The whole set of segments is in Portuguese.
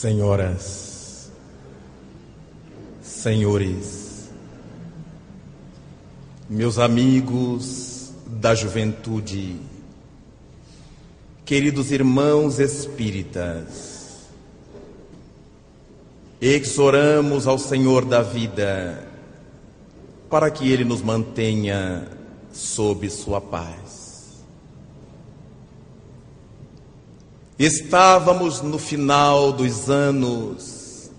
Senhoras, senhores, meus amigos da juventude, queridos irmãos espíritas, exoramos ao Senhor da vida para que Ele nos mantenha sob Sua paz. Estávamos no final dos anos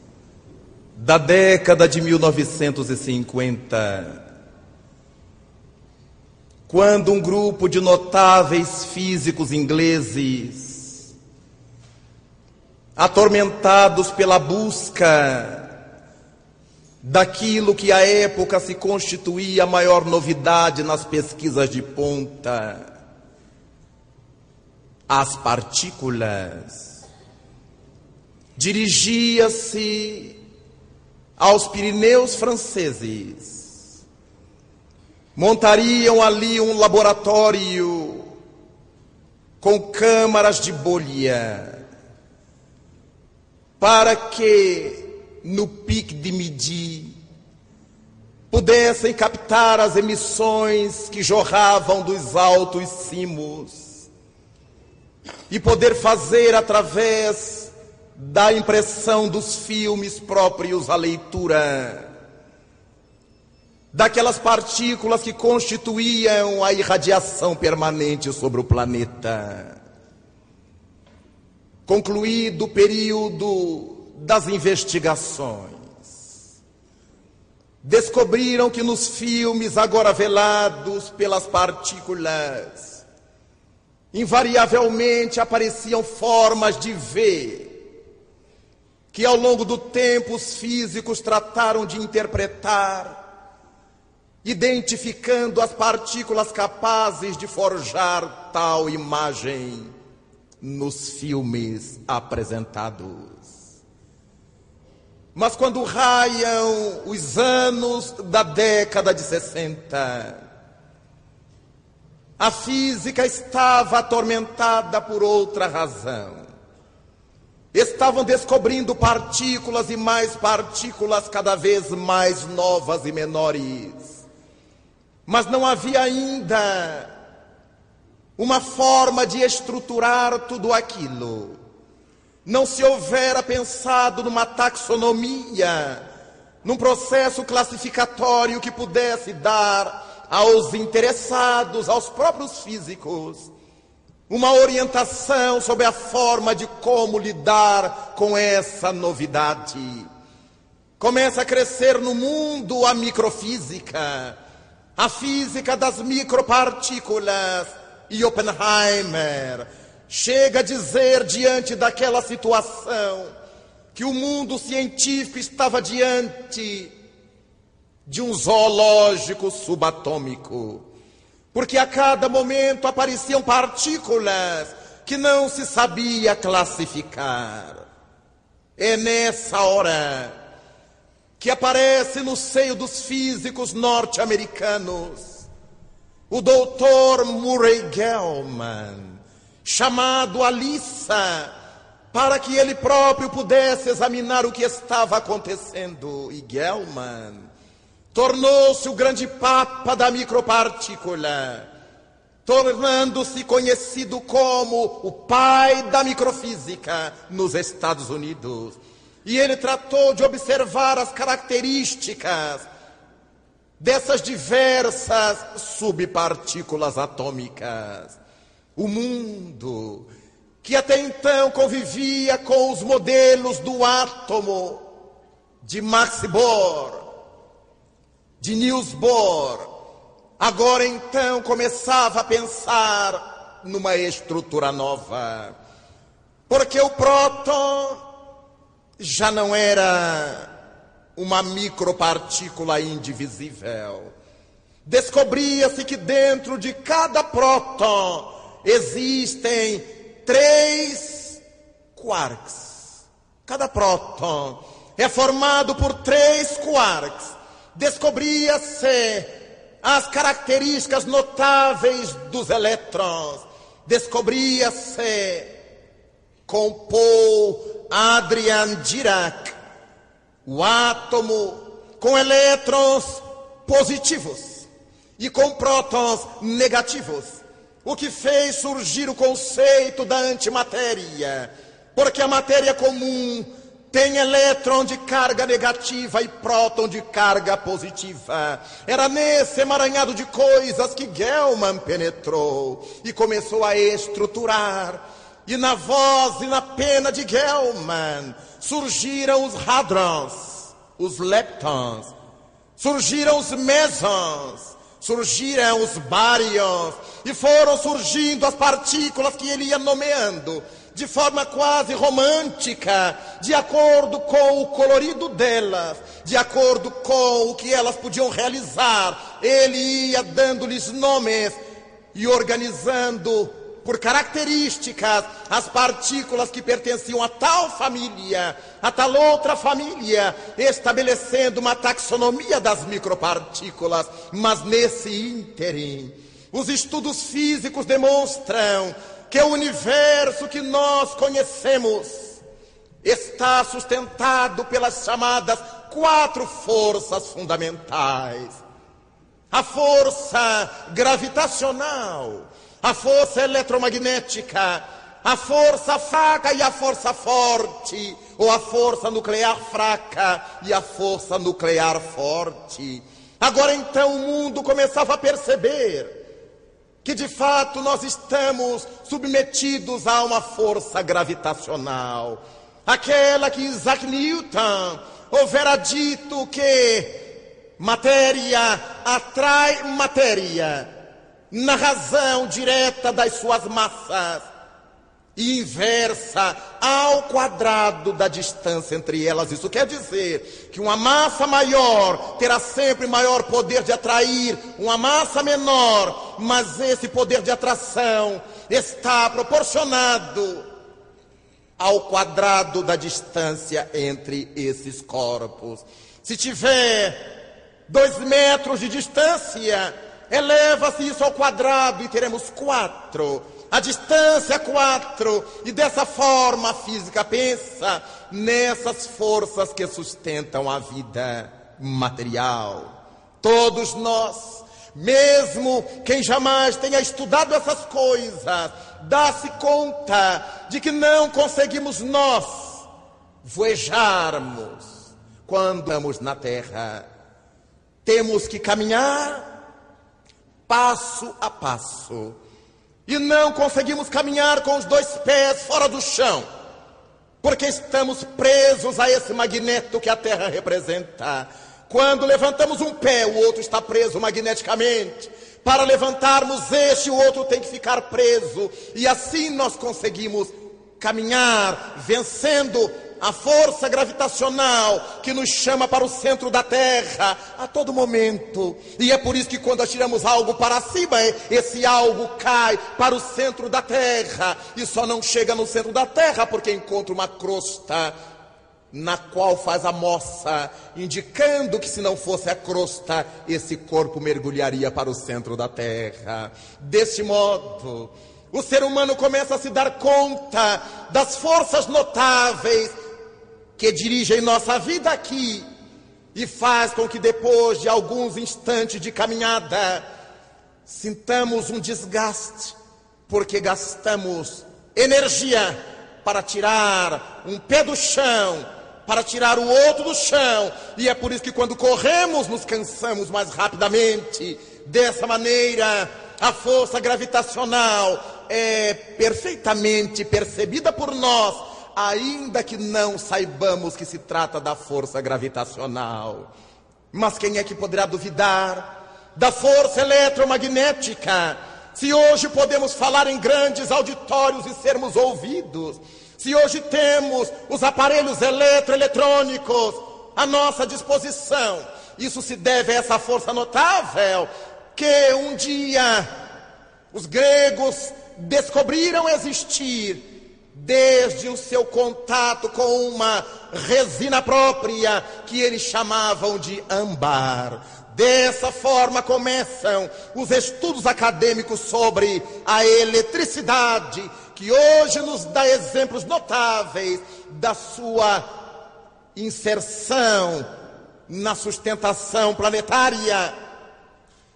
da década de 1950, quando um grupo de notáveis físicos ingleses, atormentados pela busca daquilo que à época se constituía a maior novidade nas pesquisas de ponta, as partículas. Dirigia-se aos Pirineus franceses. Montariam ali um laboratório com câmaras de bolha para que no pique de Midi pudessem captar as emissões que jorravam dos altos cimos e poder fazer através da impressão dos filmes próprios a leitura daquelas partículas que constituíam a irradiação permanente sobre o planeta. Concluído o período das investigações, descobriram que nos filmes agora velados pelas partículas invariavelmente apareciam formas de ver que ao longo do tempo os físicos trataram de interpretar, identificando as partículas capazes de forjar tal imagem nos filmes apresentados. Mas quando raiam os anos da década de 60, a física estava atormentada por outra razão. Estavam descobrindo partículas e mais partículas cada vez mais novas e menores. Mas não havia ainda uma forma de estruturar tudo aquilo. Não se houvera pensado numa taxonomia, num processo classificatório que pudesse dar aos interessados, aos próprios físicos, uma orientação sobre a forma de como lidar com essa novidade. Começa a crescer no mundo a microfísica, a física das micropartículas, e Oppenheimer chega a dizer diante daquela situação que o mundo científico estava diante de um zoológico subatômico. Porque a cada momento apareciam partículas que não se sabia classificar. É nessa hora que aparece no seio dos físicos norte-americanos o doutor Murray Gell-Mann, chamado Alissa, para que ele próprio pudesse examinar o que estava acontecendo. E Gell-Mann tornou-se o grande papa da micropartícula, tornando-se conhecido como o pai da microfísica nos Estados Unidos. E ele tratou de observar as características dessas diversas subpartículas atômicas. O mundo, que até então convivia com os modelos do átomo de Max Bohr, de Niels Bohr, agora então começava a pensar numa estrutura nova. Porque o próton já não era uma micropartícula indivisível. Descobria-se que dentro de cada próton existem três quarks. Cada próton é formado por três quarks descobria-se as características notáveis dos elétrons, descobria-se compor Adrian Dirac, o átomo com elétrons positivos e com prótons negativos, o que fez surgir o conceito da antimatéria, porque a matéria comum tem elétron de carga negativa e próton de carga positiva. Era nesse emaranhado de coisas que Gelman penetrou e começou a estruturar. E na voz e na pena de Gelman surgiram os hadrons, os leptons, surgiram os mesons, surgiram os baryons e foram surgindo as partículas que ele ia nomeando de forma quase romântica, de acordo com o colorido delas, de acordo com o que elas podiam realizar. Ele ia dando-lhes nomes e organizando por características as partículas que pertenciam a tal família, a tal outra família, estabelecendo uma taxonomia das micropartículas. Mas nesse ínterim, os estudos físicos demonstram que o universo que nós conhecemos está sustentado pelas chamadas quatro forças fundamentais: a força gravitacional, a força eletromagnética, a força fraca e a força forte, ou a força nuclear fraca e a força nuclear forte. Agora então o mundo começava a perceber que de fato nós estamos submetidos a uma força gravitacional. Aquela que Isaac Newton houvera dito que matéria atrai matéria na razão direta das suas massas e inversa ao quadrado da distância entre elas. Isso quer dizer que uma massa maior terá sempre maior poder de atrair uma massa menor, mas esse poder de atração está proporcionado ao quadrado da distância entre esses corpos. Se tiver dois metros de distância, eleva-se isso ao quadrado e teremos quatro a distância quatro, e dessa forma a física pensa nessas forças que sustentam a vida material. Todos nós, mesmo quem jamais tenha estudado essas coisas, dá-se conta de que não conseguimos nós voejarmos quando estamos na terra. Temos que caminhar passo a passo e não conseguimos caminhar com os dois pés fora do chão, porque estamos presos a esse magneto que a Terra representa. Quando levantamos um pé, o outro está preso magneticamente. Para levantarmos este, o outro tem que ficar preso. E assim nós conseguimos caminhar, vencendo a força gravitacional que nos chama para o centro da Terra a todo momento. E é por isso que quando atiramos algo para cima, esse algo cai para o centro da Terra e só não chega no centro da Terra porque encontra uma crosta na qual faz a moça, indicando que se não fosse a crosta, esse corpo mergulharia para o centro da Terra. Deste modo, o ser humano começa a se dar conta das forças notáveis que dirigem nossa vida aqui e faz com que depois de alguns instantes de caminhada sintamos um desgaste, porque gastamos energia para tirar um pé do chão, para tirar o outro do chão, e é por isso que quando corremos nos cansamos mais rapidamente. Dessa maneira, a força gravitacional é perfeitamente percebida por nós ainda que não saibamos que se trata da força gravitacional. Mas quem é que poderá duvidar da força eletromagnética? Se hoje podemos falar em grandes auditórios e sermos ouvidos, se hoje temos os aparelhos eletroeletrônicos à nossa disposição, isso se deve a essa força notável que um dia os gregos descobriram existir desde o seu contato com uma resina própria que eles chamavam de âmbar. Dessa forma começam os estudos acadêmicos sobre a eletricidade, que hoje nos dá exemplos notáveis da sua inserção na sustentação planetária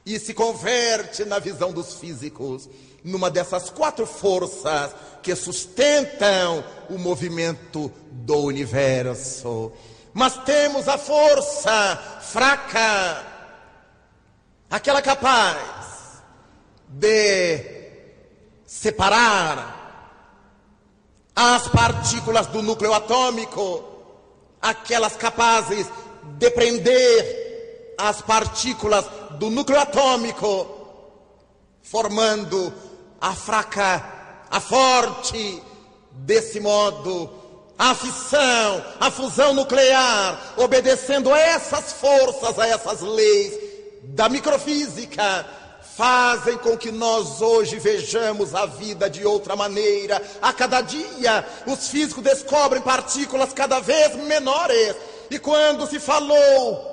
e se converte na visão dos físicos numa dessas quatro forças que sustentam o movimento do universo. Mas temos a força fraca, aquela capaz de separar as partículas do núcleo atômico, aquelas capazes de prender as partículas do núcleo atômico, formando a fraca, a forte, desse modo, a fissão, a fusão nuclear, obedecendo a essas forças, a essas leis da microfísica, fazem com que nós hoje vejamos a vida de outra maneira. A cada dia, os físicos descobrem partículas cada vez menores. E quando se falou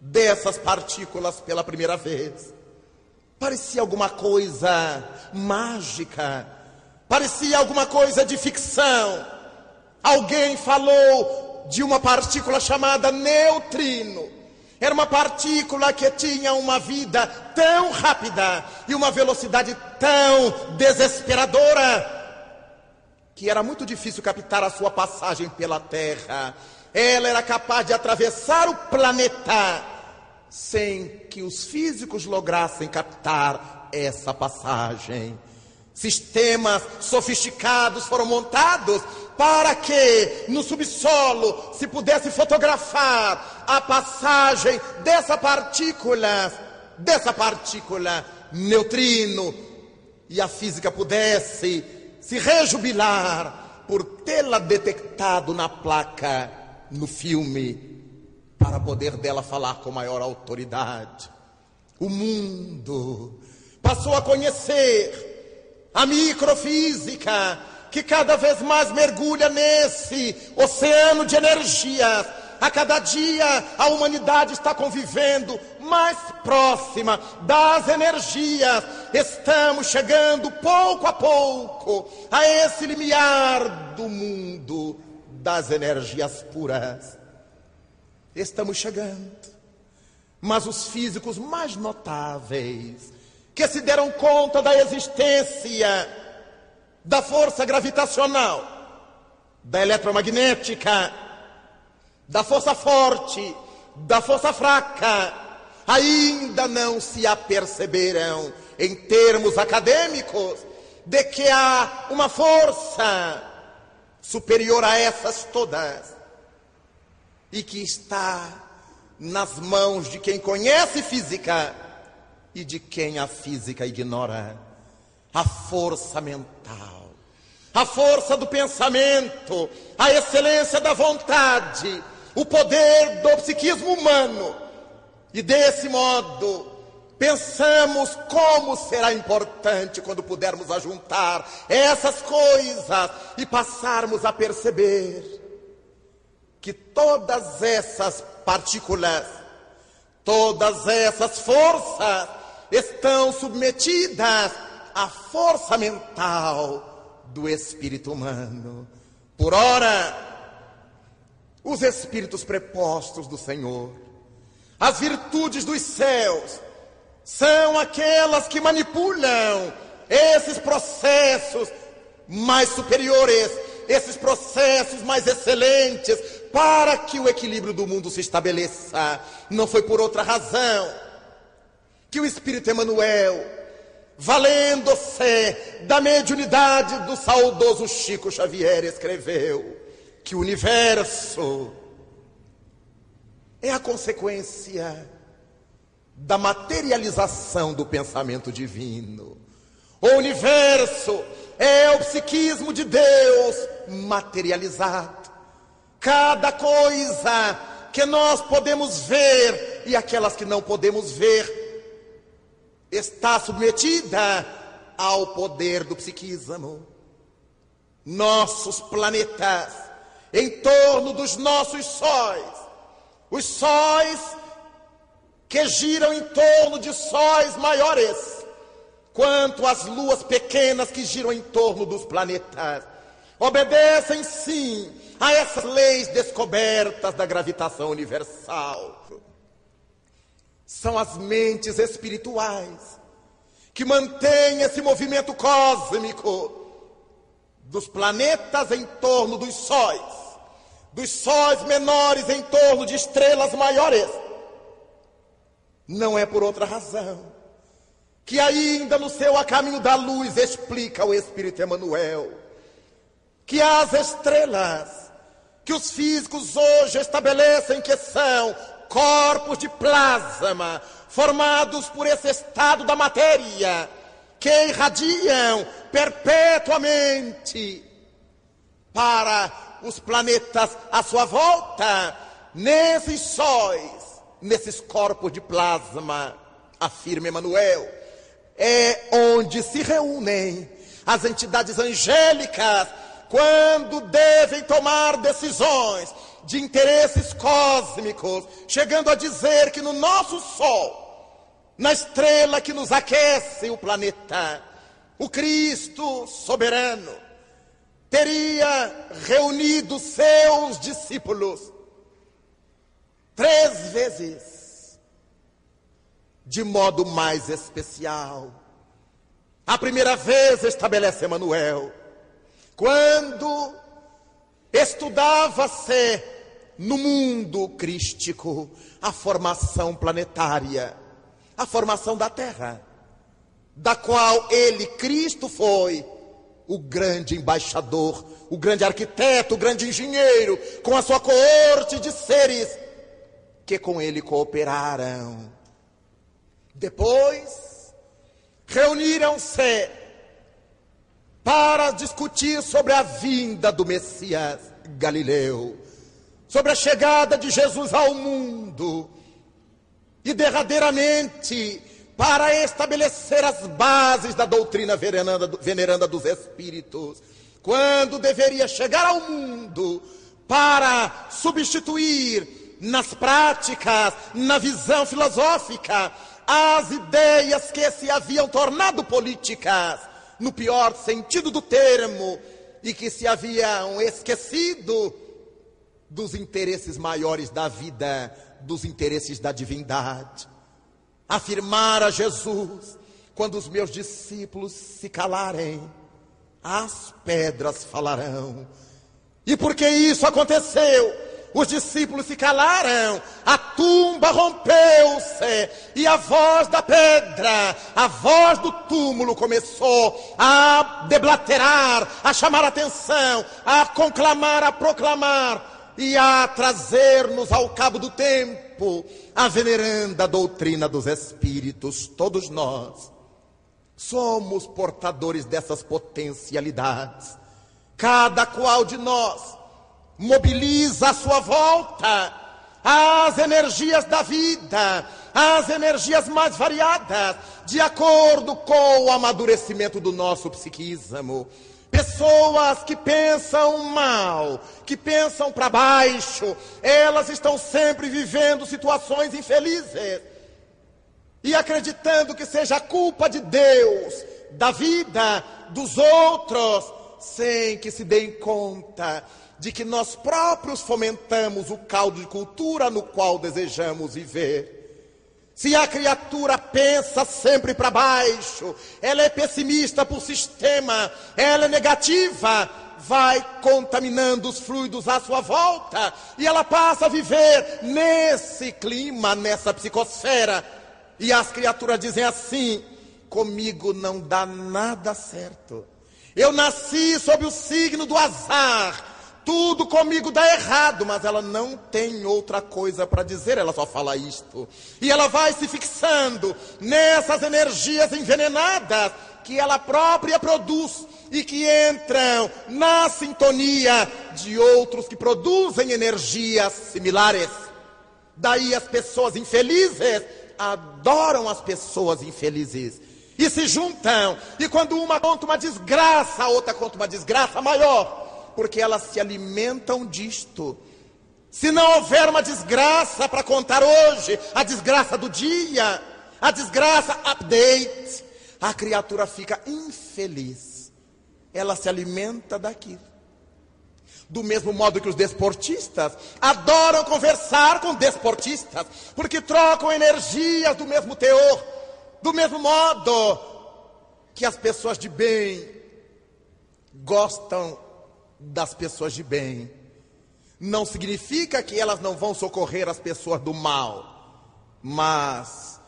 dessas partículas pela primeira vez, parecia alguma coisa mágica, parecia alguma coisa de ficção. Alguém falou de uma partícula chamada neutrino. Era uma partícula que tinha uma vida tão rápida e uma velocidade tão desesperadora que era muito difícil captar a sua passagem pela Terra. Ela era capaz de atravessar o planeta sem que os físicos lograssem captar essa passagem. Sistemas sofisticados foram montados para que no subsolo se pudesse fotografar a passagem dessa partícula, dessa partícula neutrino, e a física pudesse se rejubilar por tê-la detectado na placa, no filme, para poder dela falar com maior autoridade. O mundo passou a conhecer a microfísica, que cada vez mais mergulha nesse oceano de energias. A cada dia a humanidade está convivendo mais próxima das energias. Estamos chegando pouco a pouco a esse limiar do mundo das energias puras. Estamos chegando. Mas os físicos mais notáveis, que se deram conta da existência da força gravitacional, da eletromagnética, da força forte, da força fraca, ainda não se aperceberam, em termos acadêmicos, de que há uma força superior a essas todas e que está nas mãos de quem conhece física e de quem a física ignora. A força mental, a força do pensamento, a excelência da vontade, o poder do psiquismo humano. E desse modo, pensamos como será importante quando pudermos ajuntar essas coisas e passarmos a perceber que todas essas partículas, todas essas forças estão submetidas à força mental do espírito humano. Por ora, os espíritos prepostos do Senhor, as virtudes dos céus, são aquelas que manipulam esses processos mais superiores, esses processos mais excelentes, para que o equilíbrio do mundo se estabeleça. Não foi por outra razão que o Espírito Emanuel, valendo-se da mediunidade do saudoso Chico Xavier, escreveu que o universo é a consequência da materialização do pensamento divino. O universo é o psiquismo de Deus materializado cada coisa que nós podemos ver e aquelas que não podemos ver está submetida ao poder do psiquismo. Nossos planetas em torno dos nossos sóis, os sóis que giram em torno de sóis maiores, quanto as luas pequenas que giram em torno dos planetas. Obedecem sim a essas leis descobertas da gravitação universal. São as mentes espirituais que mantêm esse movimento cósmico dos planetas em torno dos sóis, dos sóis menores em torno de estrelas maiores. Não é por outra razão que ainda no seu A Caminho da Luz explica o Espírito Emmanuel que as estrelas que os físicos hoje estabelecem que são corpos de plasma formados por esse estado da matéria que irradiam perpetuamente para os planetas à sua volta, nesses sóis, nesses corpos de plasma, afirma Emmanuel, é onde se reúnem as entidades angélicas quando devem tomar decisões de interesses cósmicos, chegando a dizer que no nosso Sol, na estrela que nos aquece o planeta, o Cristo soberano teria reunido seus discípulos três vezes, de modo mais especial. A primeira vez estabelece Emanuel, quando estudava-se no mundo crístico a formação planetária, a formação da Terra, da qual ele, Cristo, foi o grande embaixador, o grande arquiteto, o grande engenheiro, com a sua coorte de seres que com ele cooperaram. Depois, reuniram-se para discutir sobre a vinda do Messias Galileu, sobre a chegada de Jesus ao mundo e derradeiramente para estabelecer as bases da doutrina veneranda, dos espíritos, quando deveria chegar ao mundo para substituir nas práticas, na visão filosófica, as ideias que se haviam tornado políticas, no pior sentido do termo, e que se haviam esquecido dos interesses maiores da vida, dos interesses da divindade. Afirmar a Jesus: quando os meus discípulos se calarem, as pedras falarão. E porque isso aconteceu? Os discípulos se calaram, a tumba rompeu-se e a voz da pedra, a voz do túmulo começou a deblaterar, a chamar a atenção, a conclamar, a proclamar e a trazer-nos ao cabo do tempo a veneranda doutrina dos espíritos. Todos nós somos portadores dessas potencialidades. Cada qual de nós mobiliza à sua volta as energias da vida, as energias mais variadas, de acordo com o amadurecimento do nosso psiquismo. Pessoas que pensam mal, que pensam para baixo, elas estão sempre vivendo situações infelizes e acreditando que seja culpa de Deus, da vida, dos outros, sem que se deem conta de que nós próprios fomentamos o caldo de cultura no qual desejamos viver. Se a criatura pensa sempre para baixo, ela é pessimista por sistema, ela é negativa, vai contaminando os fluidos à sua volta e ela passa a viver nesse clima, nessa psicosfera. E as criaturas dizem assim: comigo não dá nada certo. Eu nasci sob o signo do azar. Tudo comigo dá errado, mas ela não tem outra coisa para dizer, ela só fala isto. E ela vai se fixando nessas energias envenenadas que ela própria produz e que entram na sintonia de outros que produzem energias similares. Daí as pessoas infelizes adoram as pessoas infelizes e se juntam. E quando uma conta uma desgraça, a outra conta uma desgraça maior porque elas se alimentam disto. Se não houver uma desgraça para contar hoje, a desgraça do dia, a desgraça update, a criatura fica infeliz. Ela se alimenta daquilo. Do mesmo modo que os desportistas adoram conversar com desportistas, porque trocam energias do mesmo teor, do mesmo modo que as pessoas de bem gostam das pessoas de bem não significa que elas não vão socorrer as pessoas do mal, mas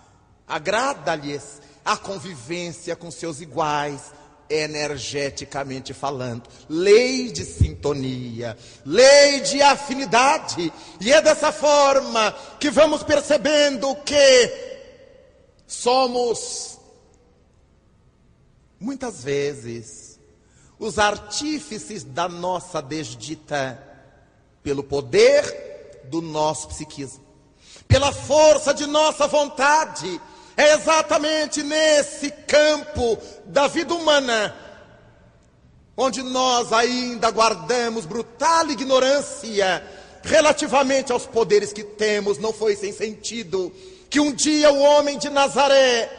agrada-lhes a convivência com seus iguais, energeticamente falando. Lei de sintonia, lei de afinidade. E é dessa forma que vamos percebendo que somos, muitas vezes, os artífices da nossa desdita pelo poder do nosso psiquismo, pela força de nossa vontade. É exatamente nesse campo da vida humana onde nós ainda guardamos brutal ignorância relativamente aos poderes que temos, não foi sem sentido que um dia o homem de Nazaré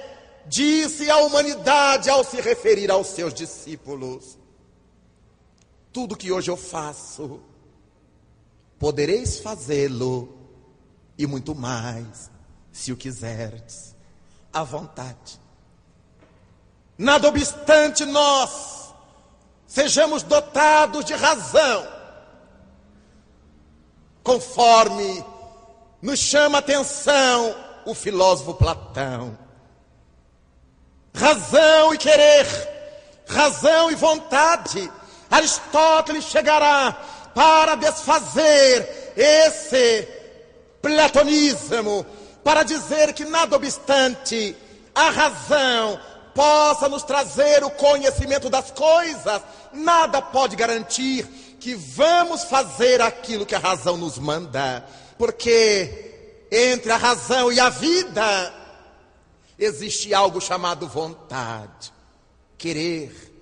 disse à humanidade ao se referir aos seus discípulos: Tudo que hoje eu faço, podereis fazê-lo e muito mais, se o quiserdes, à vontade. Nada obstante nós sejamos dotados de razão, conforme nos chama a atenção o filósofo Platão. Razão e querer, razão e vontade. Aristóteles chegará para desfazer esse platonismo, para dizer que nada obstante a razão possa nos trazer o conhecimento das coisas, nada pode garantir que vamos fazer aquilo que a razão nos manda, porque entre a razão e a vida existe algo chamado vontade, querer.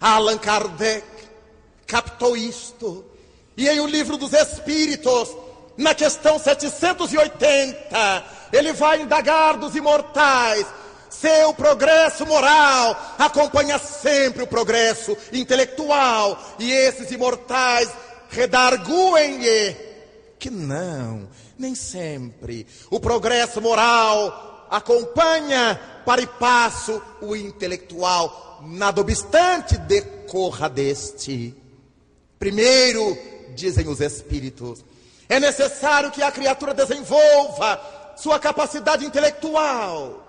Allan Kardec captou isto e em O Livro dos Espíritos, na questão 780, ele vai indagar dos imortais. Seu progresso moral acompanha sempre o progresso intelectual. E esses imortais redarguem-lhe que não, nem sempre. O progresso moral acompanha para e passo o intelectual. Nada obstante, decorra deste. Primeiro, dizem os espíritos. É necessário que a criatura desenvolva sua capacidade intelectual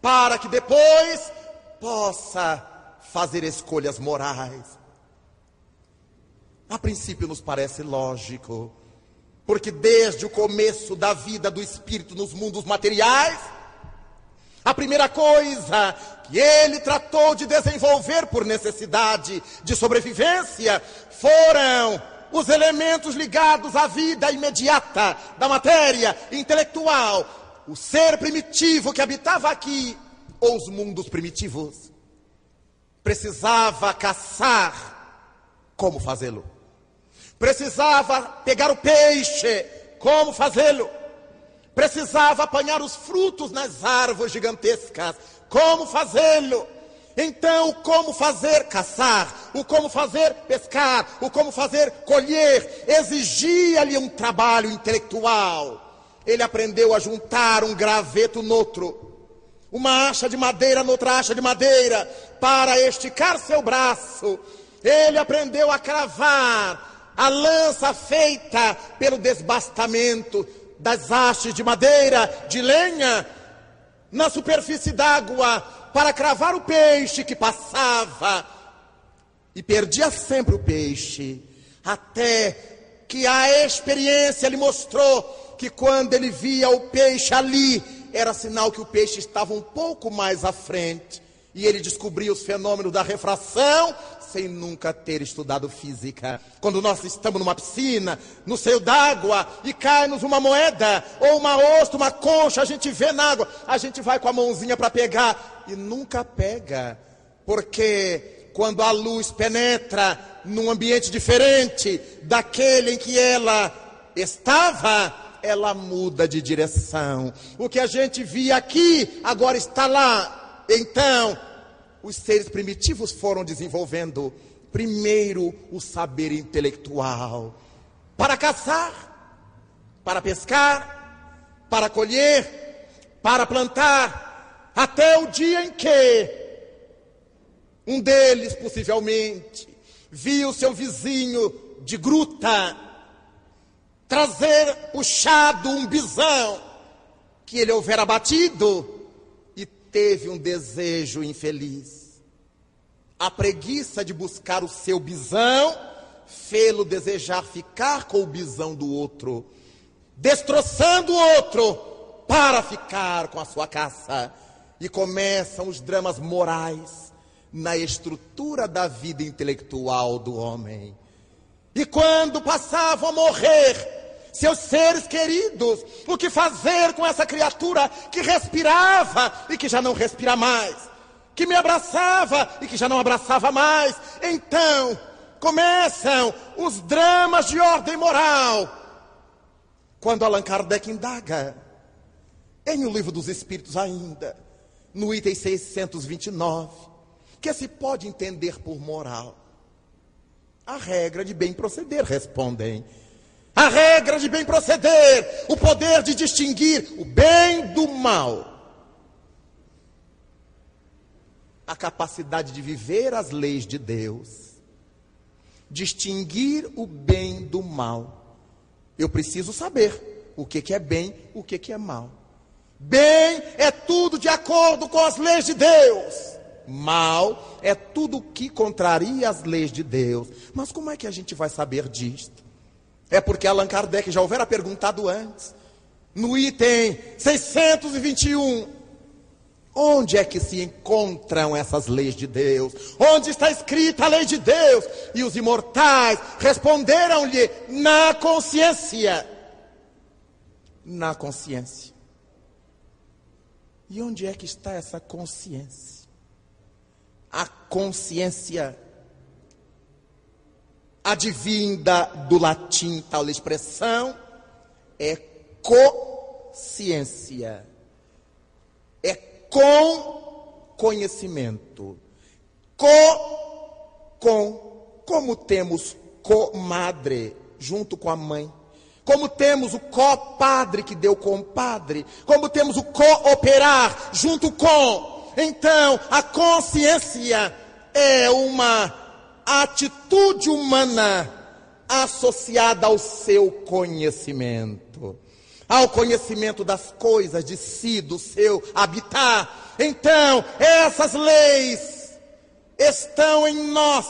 para que depois possa fazer escolhas morais. A princípio nos parece lógico, porque desde o começo da vida do espírito nos mundos materiais, a primeira coisa que ele tratou de desenvolver por necessidade de sobrevivência foram os elementos ligados à vida imediata da matéria intelectual, o ser primitivo que habitava aqui, ou os mundos primitivos, precisava caçar. Como fazê-lo? Precisava pegar o peixe. Como fazê-lo? Precisava apanhar os frutos nas árvores gigantescas. Como fazê-lo? Então, o como fazer caçar, o como fazer pescar, o como fazer colher, exigia-lhe um trabalho intelectual. Ele aprendeu a juntar um graveto noutro, uma acha de madeira noutra acha de madeira, para esticar seu braço. Ele aprendeu a cravar a lança feita pelo desbastamento das hastes de madeira, de lenha, na superfície d'água para cravar o peixe que passava. E perdia sempre o peixe, até que a experiência lhe mostrou que quando ele via o peixe ali, era sinal que o peixe estava um pouco mais à frente. E ele descobriu os fenômenos da refração sem nunca ter estudado física. Quando nós estamos numa piscina, no seio d'água, e cai-nos uma moeda, ou uma ostra, uma concha, a gente vê na água, a gente vai com a mãozinha para pegar e nunca pega. Porque quando a luz penetra num ambiente diferente daquele em que ela estava, ela muda de direção. O que a gente via aqui, agora está lá. Então, os seres primitivos foram desenvolvendo primeiro o saber intelectual para caçar, para pescar, para colher, para plantar, até o dia em que um deles, possivelmente, viu seu vizinho de gruta trazer puxado um bisão que ele houvera batido teve um desejo infeliz. A preguiça de buscar o seu bisão fê-lo desejar ficar com o bisão do outro, destroçando o outro para ficar com a sua caça. E começam os dramas morais na estrutura da vida intelectual do homem. E quando passavam a morrer seus seres queridos, o que fazer com essa criatura que respirava e que já não respira mais, que me abraçava e que já não abraçava mais? Então, começam os dramas de ordem moral. Quando Allan Kardec indaga, em O Livro dos Espíritos ainda, no item 629, que se pode entender por moral? A regra de bem proceder, respondem. A regra de bem proceder, o poder de distinguir o bem do mal. A capacidade de viver as leis de Deus. Distinguir o bem do mal. Eu preciso saber o que, que é bem, o que, que é mal. Bem é tudo de acordo com as leis de Deus. Mal é tudo que contraria as leis de Deus. Mas como é que a gente vai saber disto? É porque Allan Kardec já houvera perguntado antes, no item 621, onde é que se encontram essas leis de Deus? Onde está escrita a lei de Deus? E os imortais responderam-lhe na consciência. Na consciência. E onde é que está essa consciência? a consciência advinda do latim, tal expressão, é consciência. É com conhecimento. Co, com, como temos comadre junto com a mãe. Como temos o co-padre que deu com o padre. Como temos o cooperar junto com então, a consciência é uma atitude humana associada ao seu conhecimento, ao conhecimento das coisas de si, do seu habitar. Então, essas leis estão em nós,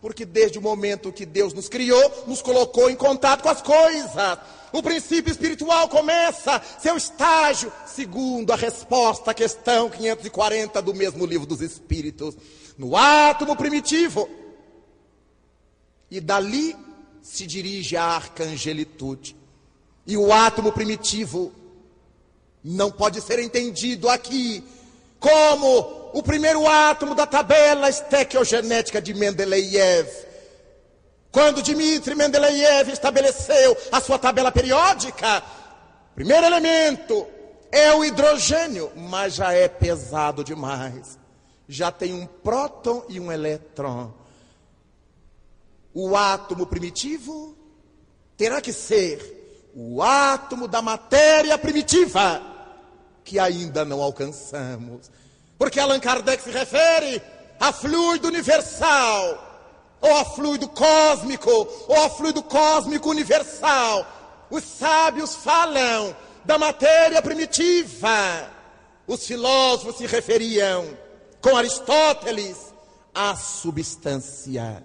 porque desde o momento que Deus nos criou, nos colocou em contato com as coisas. O princípio espiritual começa seu estágio, segundo a resposta à questão 540 do mesmo livro dos Espíritos, no átomo primitivo. E dali se dirige à arcangelitude. E o átomo primitivo não pode ser entendido aqui como o primeiro átomo da tabela estequiogenética de Mendeleev quando Dmitri Mendeleev estabeleceu a sua tabela periódica, primeiro elemento é o hidrogênio, mas já é pesado demais. Já tem um próton e um elétron. O átomo primitivo terá que ser o átomo da matéria primitiva, que ainda não alcançamos. Porque Allan Kardec se refere a fluido universal ou a fluido cósmico, ou a fluido cósmico universal. Os sábios falam da matéria primitiva. Os filósofos se referiam, com Aristóteles, à substância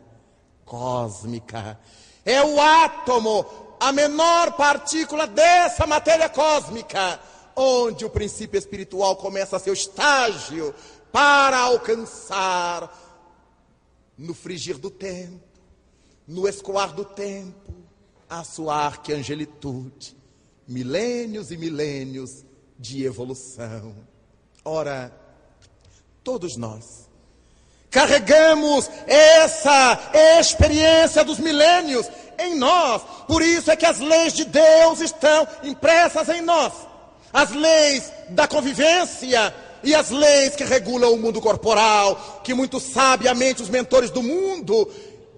cósmica. É o átomo, a menor partícula dessa matéria cósmica, onde o princípio espiritual começa seu estágio para alcançar no frigir do tempo, no escoar do tempo, a sua arcangelitude, milênios e milênios de evolução. Ora, todos nós carregamos essa experiência dos milênios em nós. Por isso é que as leis de Deus estão impressas em nós. As leis da convivência e as leis que regulam o mundo corporal, que muito sabiamente os mentores do mundo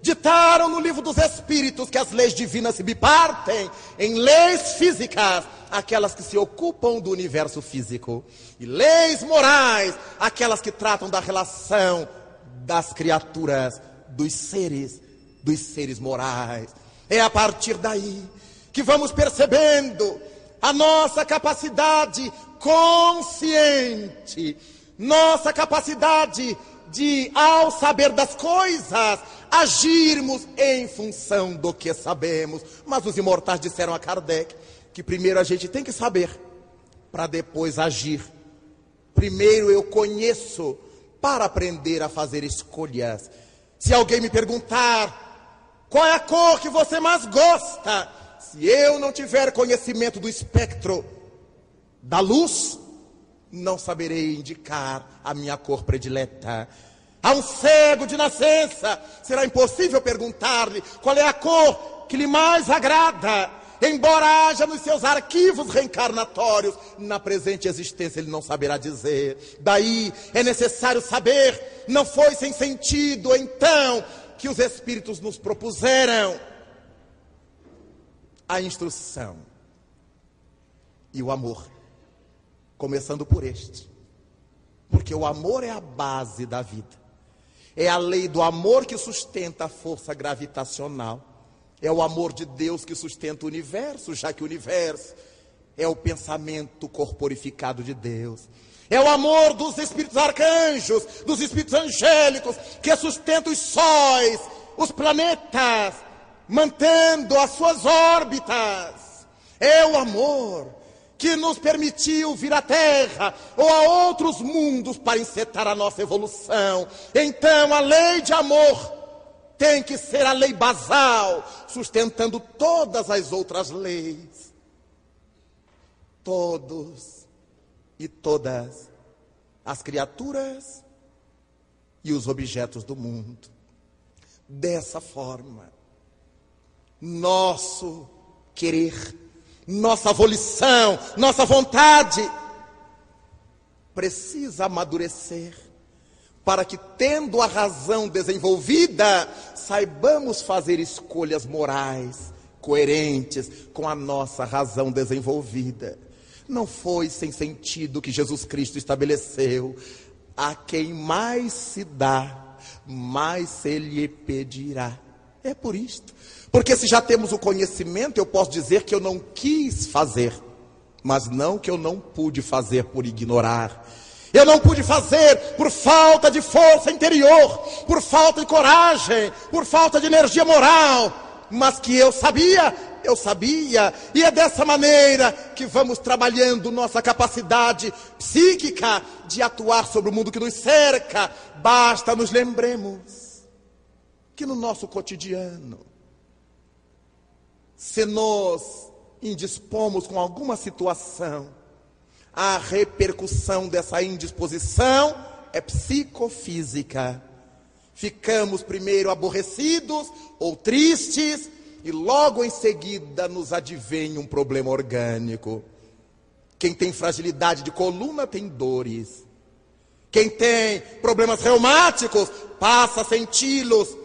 ditaram no livro dos Espíritos que as leis divinas se bipartem em leis físicas, aquelas que se ocupam do universo físico, e leis morais, aquelas que tratam da relação das criaturas, dos seres, dos seres morais. É a partir daí que vamos percebendo a nossa capacidade consciente, nossa capacidade de, ao saber das coisas, agirmos em função do que sabemos. Mas os imortais disseram a Kardec que primeiro a gente tem que saber, para depois agir. Primeiro eu conheço para aprender a fazer escolhas. Se alguém me perguntar qual é a cor que você mais gosta, se eu não tiver conhecimento do espectro da luz, não saberei indicar a minha cor predileta. A um cego de nascença, será impossível perguntar-lhe qual é a cor que lhe mais agrada. Embora haja nos seus arquivos reencarnatórios, na presente existência ele não saberá dizer. Daí é necessário saber, não foi sem sentido então que os Espíritos nos propuseram a instrução e o amor, começando por este, porque o amor é a base da vida, é a lei do amor que sustenta a força gravitacional, é o amor de Deus que sustenta o universo, já que o universo é o pensamento corporificado de Deus. É o amor dos espíritos arcanjos, dos espíritos angélicos, que sustenta os sóis, os planetas, mantendo as suas órbitas. É o amor que nos permitiu vir à Terra ou a outros mundos para encetar a nossa evolução. Então, a lei de amor tem que ser a lei basal, sustentando todas as outras leis. Todos e todas as criaturas e os objetos do mundo. Dessa forma, nosso querer, nossa volição, nossa vontade precisa amadurecer para que, tendo a razão desenvolvida, saibamos fazer escolhas morais coerentes com a nossa razão desenvolvida. Não foi sem sentido que Jesus Cristo estabeleceu: a quem mais se dá, mais se lhe pedirá. É por isto. Porque se já temos o conhecimento, eu posso dizer que eu não quis fazer, mas não que eu não pude fazer por ignorar. Eu não pude fazer por falta de força interior, por falta de coragem, por falta de energia moral, mas que eu sabia, eu sabia, e é dessa maneira que vamos trabalhando nossa capacidade psíquica de atuar sobre o mundo que nos cerca. Basta nos lembremos que no nosso cotidiano, se nos indispomos com alguma situação, a repercussão dessa indisposição é psicofísica. Ficamos primeiro aborrecidos ou tristes e logo em seguida nos advém um problema orgânico. Quem tem fragilidade de coluna tem dores. Quem tem problemas reumáticos passa a senti-los.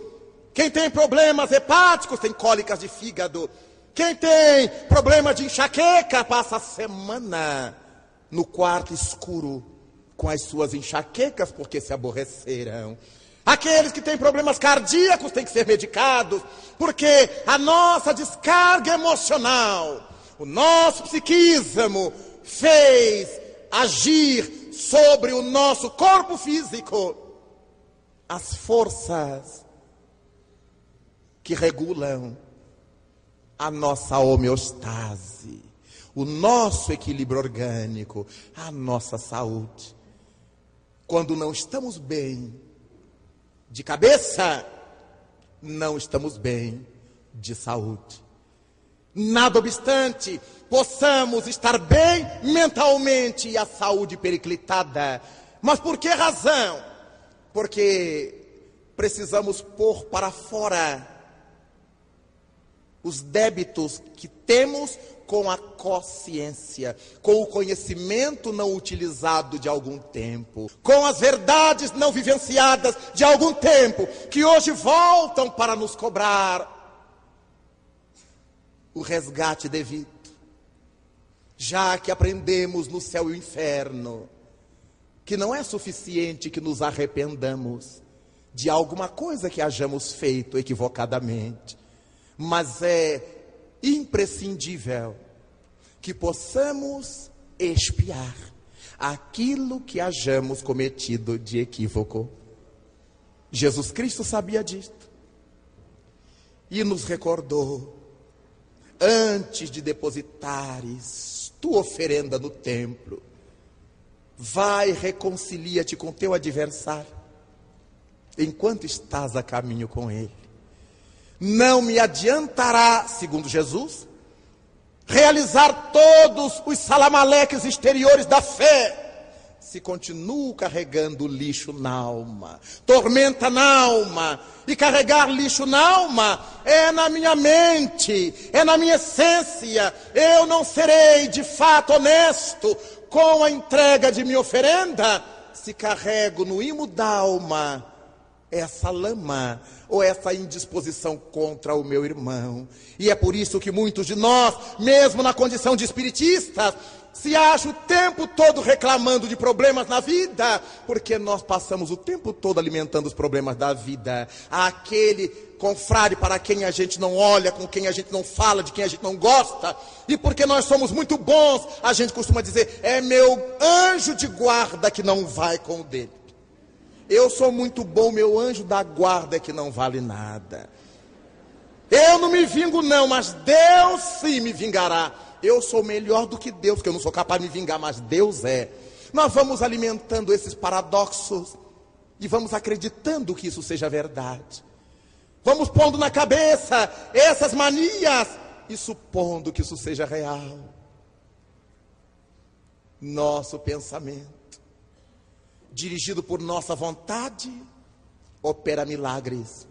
Quem tem problemas hepáticos tem cólicas de fígado. Quem tem problema de enxaqueca passa a semana no quarto escuro com as suas enxaquecas porque se aborreceram. Aqueles que têm problemas cardíacos têm que ser medicados, porque a nossa descarga emocional, o nosso psiquismo fez agir sobre o nosso corpo físico as forças que regulam a nossa homeostase, o nosso equilíbrio orgânico, a nossa saúde. Quando não estamos bem de cabeça, não estamos bem de saúde. Nada obstante, possamos estar bem mentalmente e a saúde periclitada. Mas por que razão? Porque precisamos pôr para fora os débitos que temos com a consciência, com o conhecimento não utilizado de algum tempo, com as verdades não vivenciadas de algum tempo, que hoje voltam para nos cobrar o resgate devido. Já que aprendemos no céu e o inferno, que não é suficiente que nos arrependamos de alguma coisa que hajamos feito equivocadamente, mas é imprescindível que possamos expiar aquilo que hajamos cometido de equívoco. Jesus Cristo sabia disto e nos recordou antes de depositares tua oferenda no templo, vai reconcilia-te com teu adversário, enquanto estás a caminho com ele. Não me adiantará, segundo Jesus, realizar todos os salamaleques exteriores da fé, se continuo carregando lixo na alma, tormenta na alma, e carregar lixo na alma é na minha mente, é na minha essência. Eu não serei de fato honesto com a entrega de minha oferenda se carrego no imo da alma essa lama ou essa indisposição contra o meu irmão. E é por isso que muitos de nós, mesmo na condição de espiritistas, se acham o tempo todo reclamando de problemas na vida, porque nós passamos o tempo todo alimentando os problemas da vida. Aquele confrade para quem a gente não olha, com quem a gente não fala, de quem a gente não gosta, e porque nós somos muito bons, a gente costuma dizer: é meu anjo de guarda que não vai com o dele. Eu sou muito bom, meu anjo da guarda é que não vale nada. Eu não me vingo, não, mas Deus sim me vingará. Eu sou melhor do que Deus, porque eu não sou capaz de me vingar, mas Deus é. Nós vamos alimentando esses paradoxos e vamos acreditando que isso seja verdade. Vamos pondo na cabeça essas manias e supondo que isso seja real. Nosso pensamento dirigido por nossa vontade, opera milagres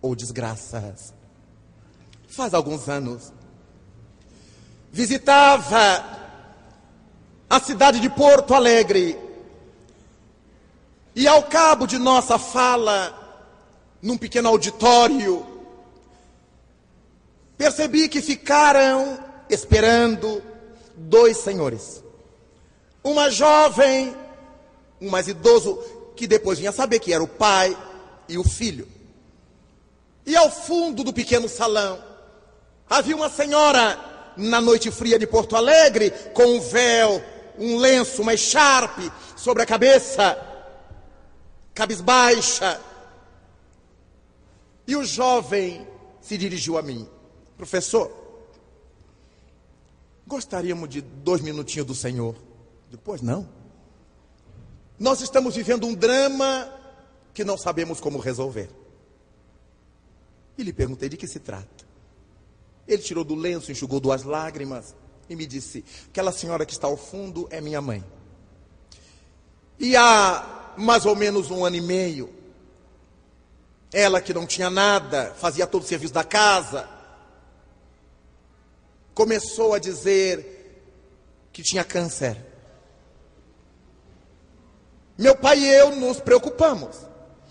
ou desgraças. Faz alguns anos, visitava a cidade de Porto Alegre e, ao cabo de nossa fala, num pequeno auditório, percebi que ficaram esperando dois senhores. Uma jovem um mais idoso, que depois vinha saber que era o pai e o filho. E ao fundo do pequeno salão, havia uma senhora, na noite fria de Porto Alegre, com um véu, um lenço, uma echarpe sobre a cabeça, cabisbaixa. E o jovem se dirigiu a mim, professor, gostaríamos de dois minutinhos do Senhor. Depois não. Nós estamos vivendo um drama que não sabemos como resolver. E lhe perguntei de que se trata. Ele tirou do lenço, enxugou duas lágrimas e me disse: Aquela senhora que está ao fundo é minha mãe. E há mais ou menos um ano e meio, ela que não tinha nada, fazia todo o serviço da casa, começou a dizer que tinha câncer. Meu pai e eu nos preocupamos.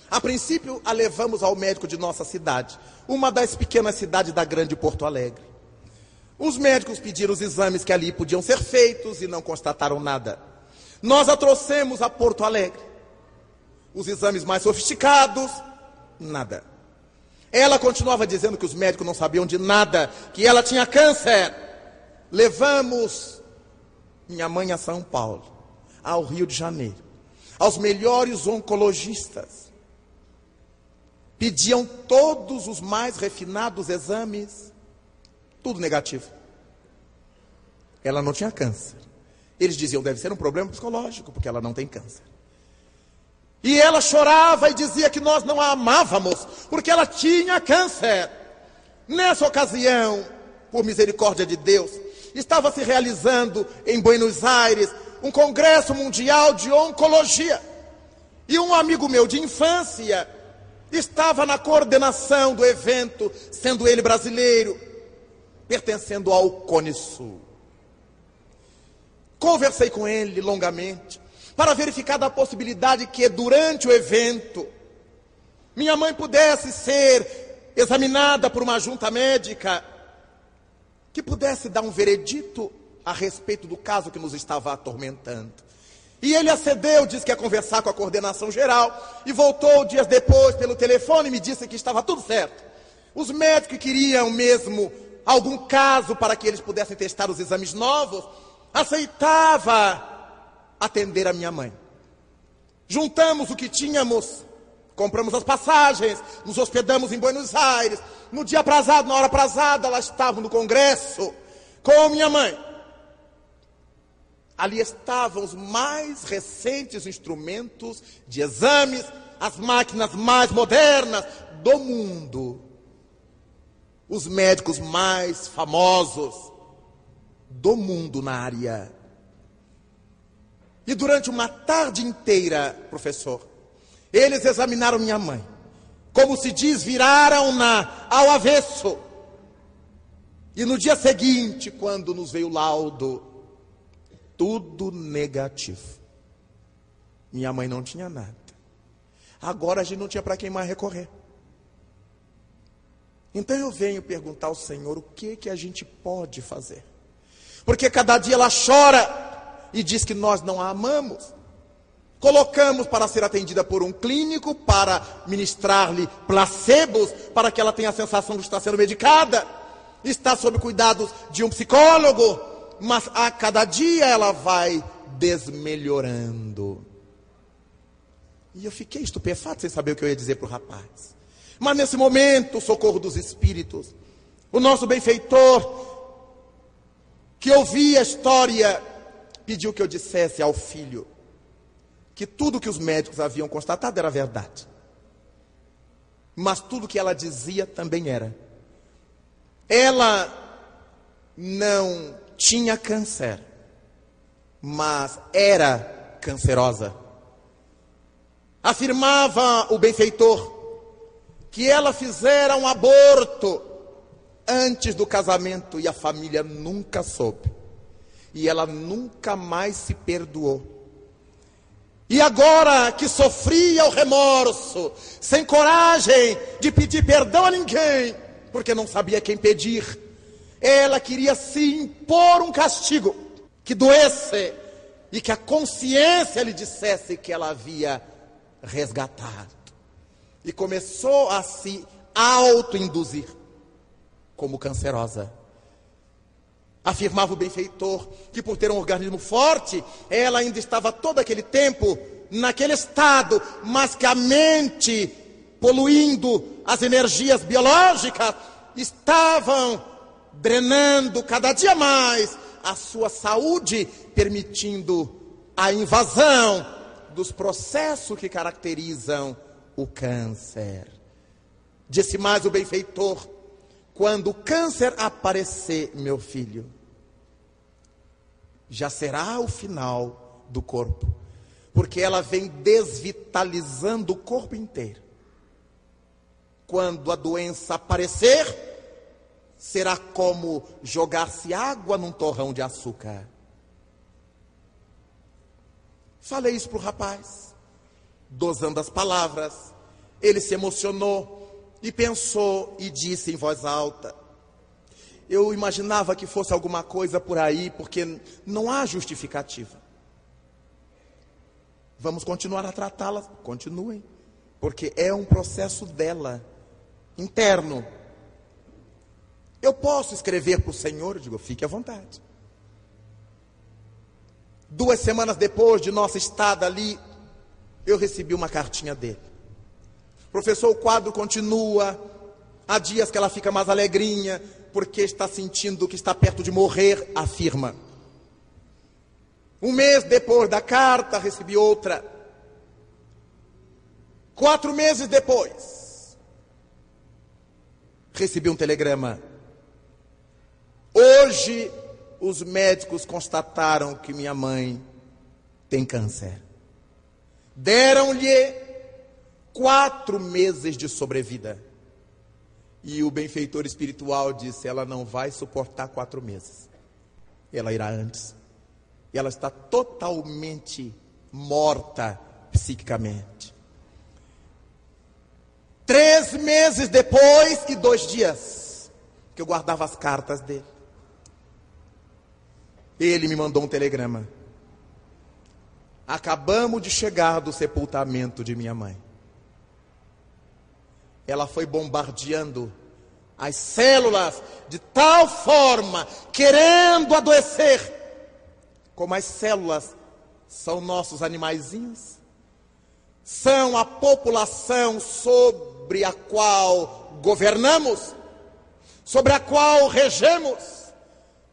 A princípio, a levamos ao médico de nossa cidade, uma das pequenas cidades da grande Porto Alegre. Os médicos pediram os exames que ali podiam ser feitos e não constataram nada. Nós a trouxemos a Porto Alegre. Os exames mais sofisticados, nada. Ela continuava dizendo que os médicos não sabiam de nada, que ela tinha câncer. Levamos minha mãe a São Paulo, ao Rio de Janeiro aos melhores oncologistas. Pediam todos os mais refinados exames, tudo negativo. Ela não tinha câncer. Eles diziam, deve ser um problema psicológico, porque ela não tem câncer. E ela chorava e dizia que nós não a amávamos, porque ela tinha câncer. Nessa ocasião, por misericórdia de Deus, estava se realizando em Buenos Aires um congresso mundial de oncologia. E um amigo meu de infância estava na coordenação do evento, sendo ele brasileiro, pertencendo ao Cone Sul. Conversei com ele longamente para verificar da possibilidade que durante o evento minha mãe pudesse ser examinada por uma junta médica que pudesse dar um veredito a respeito do caso que nos estava atormentando. E ele acedeu, disse que ia conversar com a coordenação geral e voltou dias depois pelo telefone e me disse que estava tudo certo. Os médicos queriam mesmo algum caso para que eles pudessem testar os exames novos, aceitava atender a minha mãe. Juntamos o que tínhamos, compramos as passagens, nos hospedamos em Buenos Aires. No dia aprazado, na hora aprazada, ela estava no congresso com minha mãe. Ali estavam os mais recentes instrumentos de exames, as máquinas mais modernas do mundo. Os médicos mais famosos do mundo na área. E durante uma tarde inteira, professor, eles examinaram minha mãe. Como se diz, viraram-na ao avesso. E no dia seguinte, quando nos veio o laudo, tudo negativo. Minha mãe não tinha nada. Agora a gente não tinha para quem mais recorrer. Então eu venho perguntar ao Senhor o que que a gente pode fazer. Porque cada dia ela chora e diz que nós não a amamos. Colocamos para ser atendida por um clínico, para ministrar-lhe placebos, para que ela tenha a sensação de estar sendo medicada. Está sob cuidados de um psicólogo, mas a cada dia ela vai desmelhorando. E eu fiquei estupefato sem saber o que eu ia dizer para o rapaz. Mas nesse momento, o socorro dos espíritos, o nosso benfeitor, que ouvia a história, pediu que eu dissesse ao filho que tudo que os médicos haviam constatado era verdade. Mas tudo que ela dizia também era. Ela não tinha câncer, mas era cancerosa. Afirmava o benfeitor que ela fizera um aborto antes do casamento e a família nunca soube. E ela nunca mais se perdoou. E agora que sofria o remorso, sem coragem de pedir perdão a ninguém, porque não sabia quem pedir, ela queria se impor um castigo que doesse e que a consciência lhe dissesse que ela havia resgatado. E começou a se auto-induzir como cancerosa. Afirmava o benfeitor que, por ter um organismo forte, ela ainda estava todo aquele tempo naquele estado, mas que a mente, poluindo as energias biológicas, estavam drenando cada dia mais a sua saúde, permitindo a invasão dos processos que caracterizam o câncer. Disse mais o benfeitor: quando o câncer aparecer, meu filho, já será o final do corpo, porque ela vem desvitalizando o corpo inteiro. Quando a doença aparecer, será como jogar-se água num torrão de açúcar. Falei isso para o rapaz, dosando as palavras. Ele se emocionou e pensou e disse em voz alta: Eu imaginava que fosse alguma coisa por aí, porque não há justificativa. Vamos continuar a tratá-la? Continuem, porque é um processo dela, interno eu posso escrever para o Senhor? Eu digo, fique à vontade. Duas semanas depois de nossa estada ali, eu recebi uma cartinha dele. Professor, o quadro continua. Há dias que ela fica mais alegrinha, porque está sentindo que está perto de morrer, afirma. Um mês depois da carta, recebi outra. Quatro meses depois, recebi um telegrama. Hoje, os médicos constataram que minha mãe tem câncer. Deram-lhe quatro meses de sobrevida. E o benfeitor espiritual disse: ela não vai suportar quatro meses. Ela irá antes. Ela está totalmente morta psiquicamente. Três meses depois e dois dias, que eu guardava as cartas dele. Ele me mandou um telegrama. Acabamos de chegar do sepultamento de minha mãe. Ela foi bombardeando as células de tal forma, querendo adoecer, como as células são nossos animaizinhos, são a população sobre a qual governamos, sobre a qual regemos.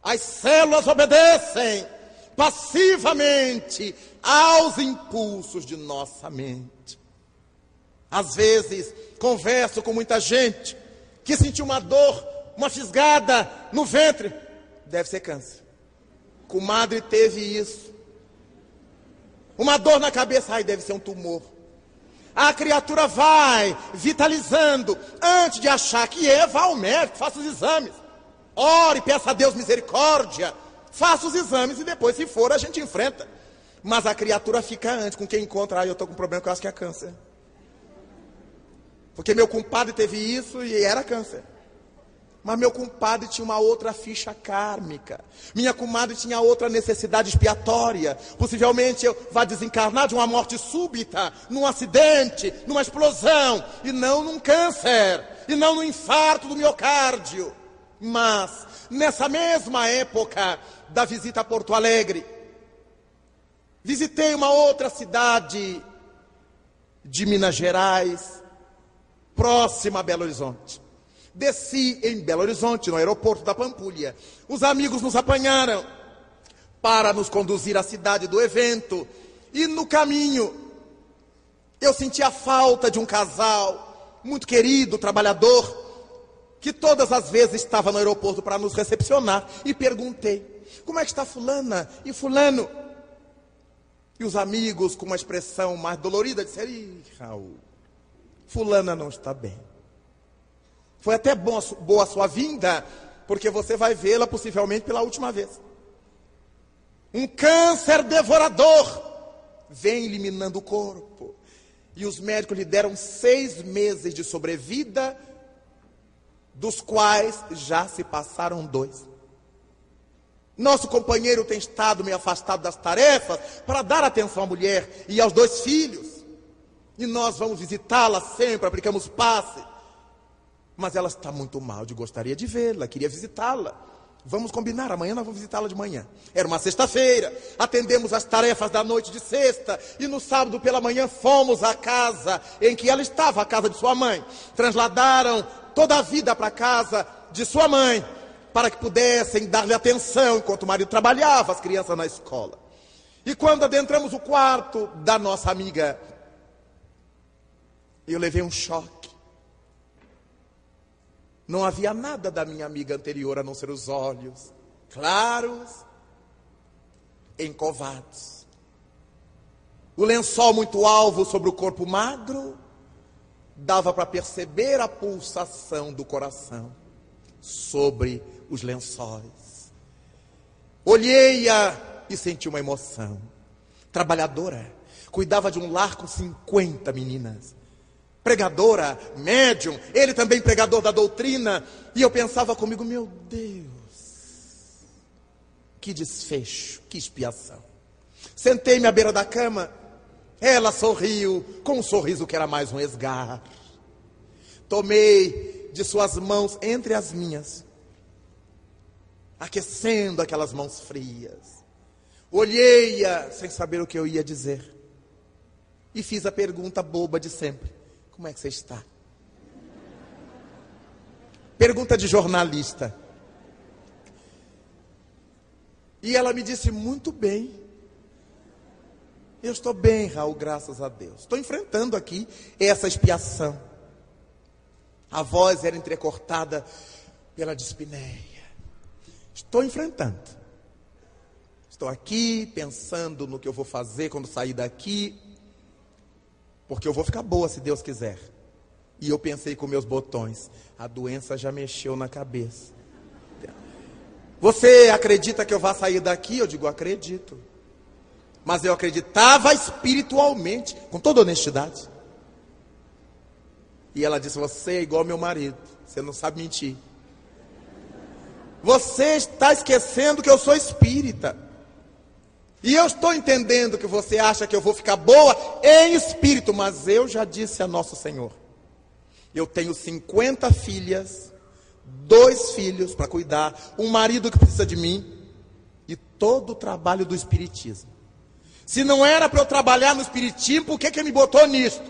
As células obedecem passivamente aos impulsos de nossa mente. Às vezes, converso com muita gente que sentiu uma dor, uma fisgada no ventre. Deve ser câncer. Comadre teve isso. Uma dor na cabeça, ai, deve ser um tumor. A criatura vai vitalizando. Antes de achar que é, vá ao médico, faça os exames. Ore, peça a Deus misericórdia. Faça os exames e depois, se for, a gente enfrenta. Mas a criatura fica antes, com quem encontra, ah, eu estou com um problema que eu acho que é câncer. Porque meu compadre teve isso e era câncer. Mas meu compadre tinha uma outra ficha kármica. Minha comadre tinha outra necessidade expiatória. Possivelmente eu vá desencarnar de uma morte súbita, num acidente, numa explosão, e não num câncer, e não no infarto do miocárdio. Mas, nessa mesma época da visita a Porto Alegre, visitei uma outra cidade de Minas Gerais, próxima a Belo Horizonte. Desci em Belo Horizonte, no aeroporto da Pampulha. Os amigos nos apanharam para nos conduzir à cidade do evento. E no caminho, eu senti a falta de um casal muito querido, trabalhador, que todas as vezes estava no aeroporto para nos recepcionar. E perguntei: como é que está Fulana e Fulano? E os amigos, com uma expressão mais dolorida, disseram: Ih, Raul, Fulana não está bem. Foi até bom, boa a sua vinda, porque você vai vê-la possivelmente pela última vez. Um câncer devorador vem eliminando o corpo. E os médicos lhe deram seis meses de sobrevida, dos quais já se passaram dois. Nosso companheiro tem estado meio afastado das tarefas para dar atenção à mulher e aos dois filhos. E nós vamos visitá-la sempre, aplicamos passe. Mas ela está muito mal, de gostaria de vê-la, queria visitá-la. Vamos combinar, amanhã nós vamos visitá-la de manhã. Era uma sexta-feira, atendemos as tarefas da noite de sexta, e no sábado pela manhã fomos à casa em que ela estava, a casa de sua mãe. Transladaram toda a vida para casa de sua mãe, para que pudessem dar-lhe atenção enquanto o marido trabalhava, as crianças na escola. E quando adentramos o quarto da nossa amiga eu levei um choque. Não havia nada da minha amiga anterior a não ser os olhos claros, encovados. O lençol muito alvo sobre o corpo magro dava para perceber a pulsação do coração sobre os lençóis. Olhei-a e senti uma emoção. Trabalhadora, cuidava de um lar com 50 meninas pregadora, médium, ele também pregador da doutrina. E eu pensava comigo, meu Deus, que desfecho, que expiação. Sentei-me à beira da cama, ela sorriu com um sorriso que era mais um esgar. Tomei de suas mãos entre as minhas, aquecendo aquelas mãos frias. Olhei-a sem saber o que eu ia dizer. E fiz a pergunta boba de sempre: como é que você está? Pergunta de jornalista. E ela me disse: Muito bem. Eu estou bem, Raul, graças a Deus. Estou enfrentando aqui essa expiação. A voz era entrecortada pela dispneia. Estou enfrentando. Estou aqui pensando no que eu vou fazer quando sair daqui. Porque eu vou ficar boa se Deus quiser. E eu pensei com meus botões, a doença já mexeu na cabeça. Você acredita que eu vá sair daqui? Eu digo, acredito. Mas eu acreditava espiritualmente, com toda honestidade. E ela disse: Você é igual meu marido, você não sabe mentir. Você está esquecendo que eu sou espírita. E eu estou entendendo que você acha que eu vou ficar boa em espírito, mas eu já disse a Nosso Senhor: eu tenho 50 filhas, dois filhos para cuidar, um marido que precisa de mim e todo o trabalho do espiritismo. Se não era para eu trabalhar no espiritismo, por que, que ele me botou nisto?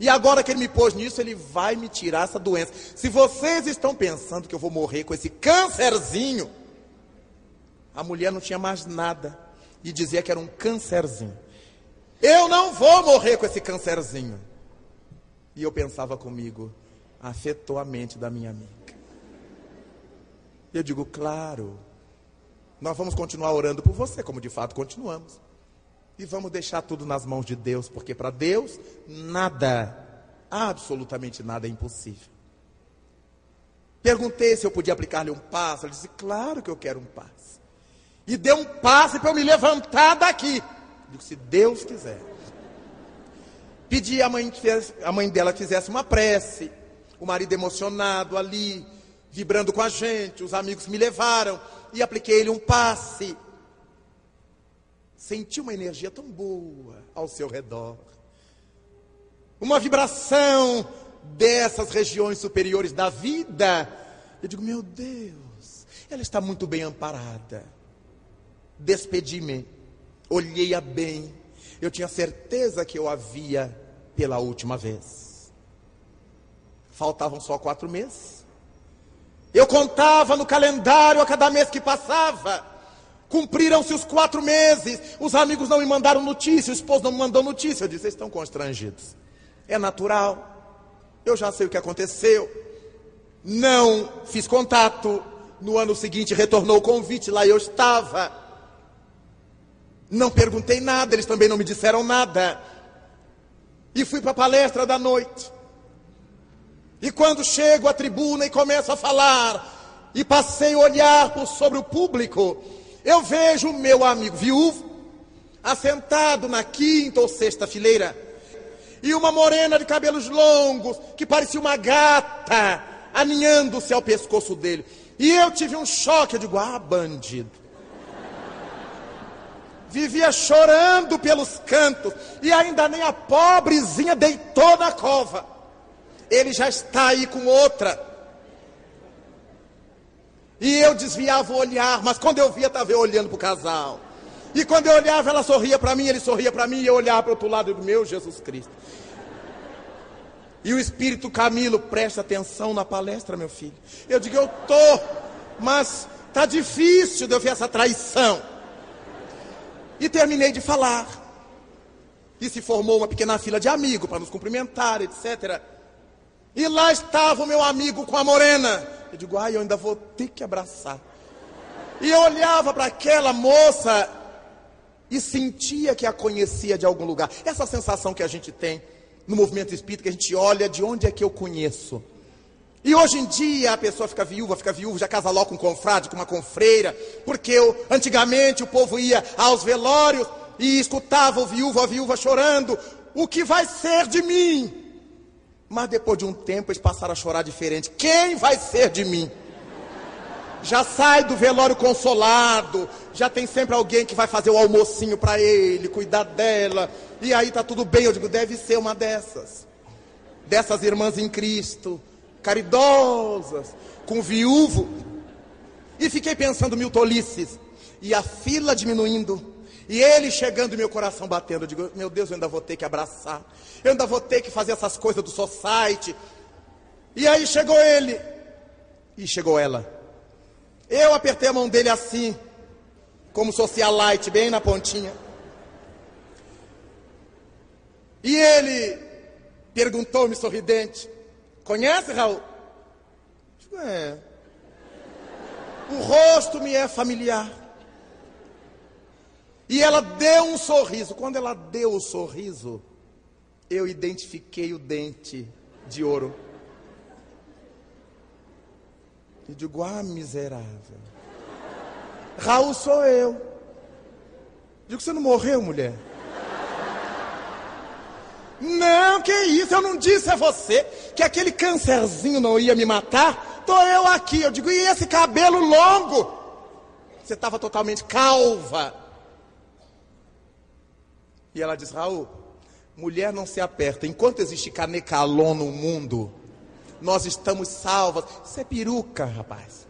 E agora que ele me pôs nisso, ele vai me tirar essa doença. Se vocês estão pensando que eu vou morrer com esse câncerzinho, a mulher não tinha mais nada e dizia que era um câncerzinho. Eu não vou morrer com esse câncerzinho. E eu pensava comigo, afetou a mente da minha amiga. Eu digo, claro, nós vamos continuar orando por você, como de fato continuamos. E vamos deixar tudo nas mãos de Deus, porque para Deus nada, absolutamente nada é impossível. Perguntei se eu podia aplicar-lhe um passo. Ele disse: Claro que eu quero um passe. E deu um passe para eu me levantar daqui. Digo: Se Deus quiser. Pedi à mãe, que a mãe dela que fizesse uma prece. O marido emocionado ali, vibrando com a gente. Os amigos me levaram e apliquei-lhe um passe senti uma energia tão boa ao seu redor. Uma vibração dessas regiões superiores da vida. Eu digo, meu Deus, ela está muito bem amparada. Despedi-me, olhei-a bem. Eu tinha certeza que eu a via pela última vez. Faltavam só quatro meses. Eu contava no calendário a cada mês que passava. Cumpriram-se os quatro meses. Os amigos não me mandaram notícia, o esposo não me mandou notícia. Eu disse: vocês estão constrangidos. É natural. Eu já sei o que aconteceu. Não fiz contato. No ano seguinte retornou o convite, lá eu estava. Não perguntei nada, eles também não me disseram nada. E fui para a palestra da noite. E quando chego à tribuna e começo a falar, e passei o olhar por sobre o público, eu vejo o meu amigo viúvo, assentado na quinta ou sexta fileira, e uma morena de cabelos longos, que parecia uma gata, aninhando-se ao pescoço dele. E eu tive um choque, eu digo, ah, bandido. Vivia chorando pelos cantos, e ainda nem a pobrezinha deitou na cova. Ele já está aí com outra. E eu desviava o olhar, mas quando eu via, estava olhando para o casal. E quando eu olhava, ela sorria para mim, ele sorria para mim, e eu olhava para o outro lado do meu Jesus Cristo. E o Espírito Camilo, presta atenção na palestra, meu filho. Eu digo, eu tô, mas tá difícil de eu ver essa traição. E terminei de falar. E se formou uma pequena fila de amigos para nos cumprimentar, etc. E lá estava o meu amigo com a morena. Eu digo, ai, eu ainda vou ter que abraçar. E eu olhava para aquela moça e sentia que a conhecia de algum lugar. Essa sensação que a gente tem no movimento espírita, que a gente olha de onde é que eu conheço. E hoje em dia a pessoa fica viúva, fica viúva, já casa logo com um confrade, com uma confreira, porque eu, antigamente o povo ia aos velórios e escutava o viúvo, a viúva chorando, o que vai ser de mim? Mas depois de um tempo eles passaram a chorar diferente. Quem vai ser de mim? Já sai do velório consolado, já tem sempre alguém que vai fazer o almocinho para ele, cuidar dela, e aí tá tudo bem. Eu digo, deve ser uma dessas, dessas irmãs em Cristo, caridosas, com viúvo. E fiquei pensando mil tolices, e a fila diminuindo, e ele chegando meu coração batendo, eu digo, meu Deus, eu ainda vou ter que abraçar. Eu ainda vou ter que fazer essas coisas do society. E aí chegou ele. E chegou ela. Eu apertei a mão dele assim, como socialite, bem na pontinha. E ele perguntou-me sorridente: Conhece, Raul? Digo, é. O rosto me é familiar. E ela deu um sorriso. Quando ela deu o sorriso, eu identifiquei o dente de ouro. E digo, ah, miserável. Raul sou eu. Digo, você não morreu, mulher? Não, que isso, eu não disse a você que aquele câncerzinho não ia me matar. Tô eu aqui. Eu digo, e esse cabelo longo? Você estava totalmente calva. E ela diz, Raul, mulher não se aperta. Enquanto existe canecalon no mundo, nós estamos salvas. Isso é peruca, rapaz.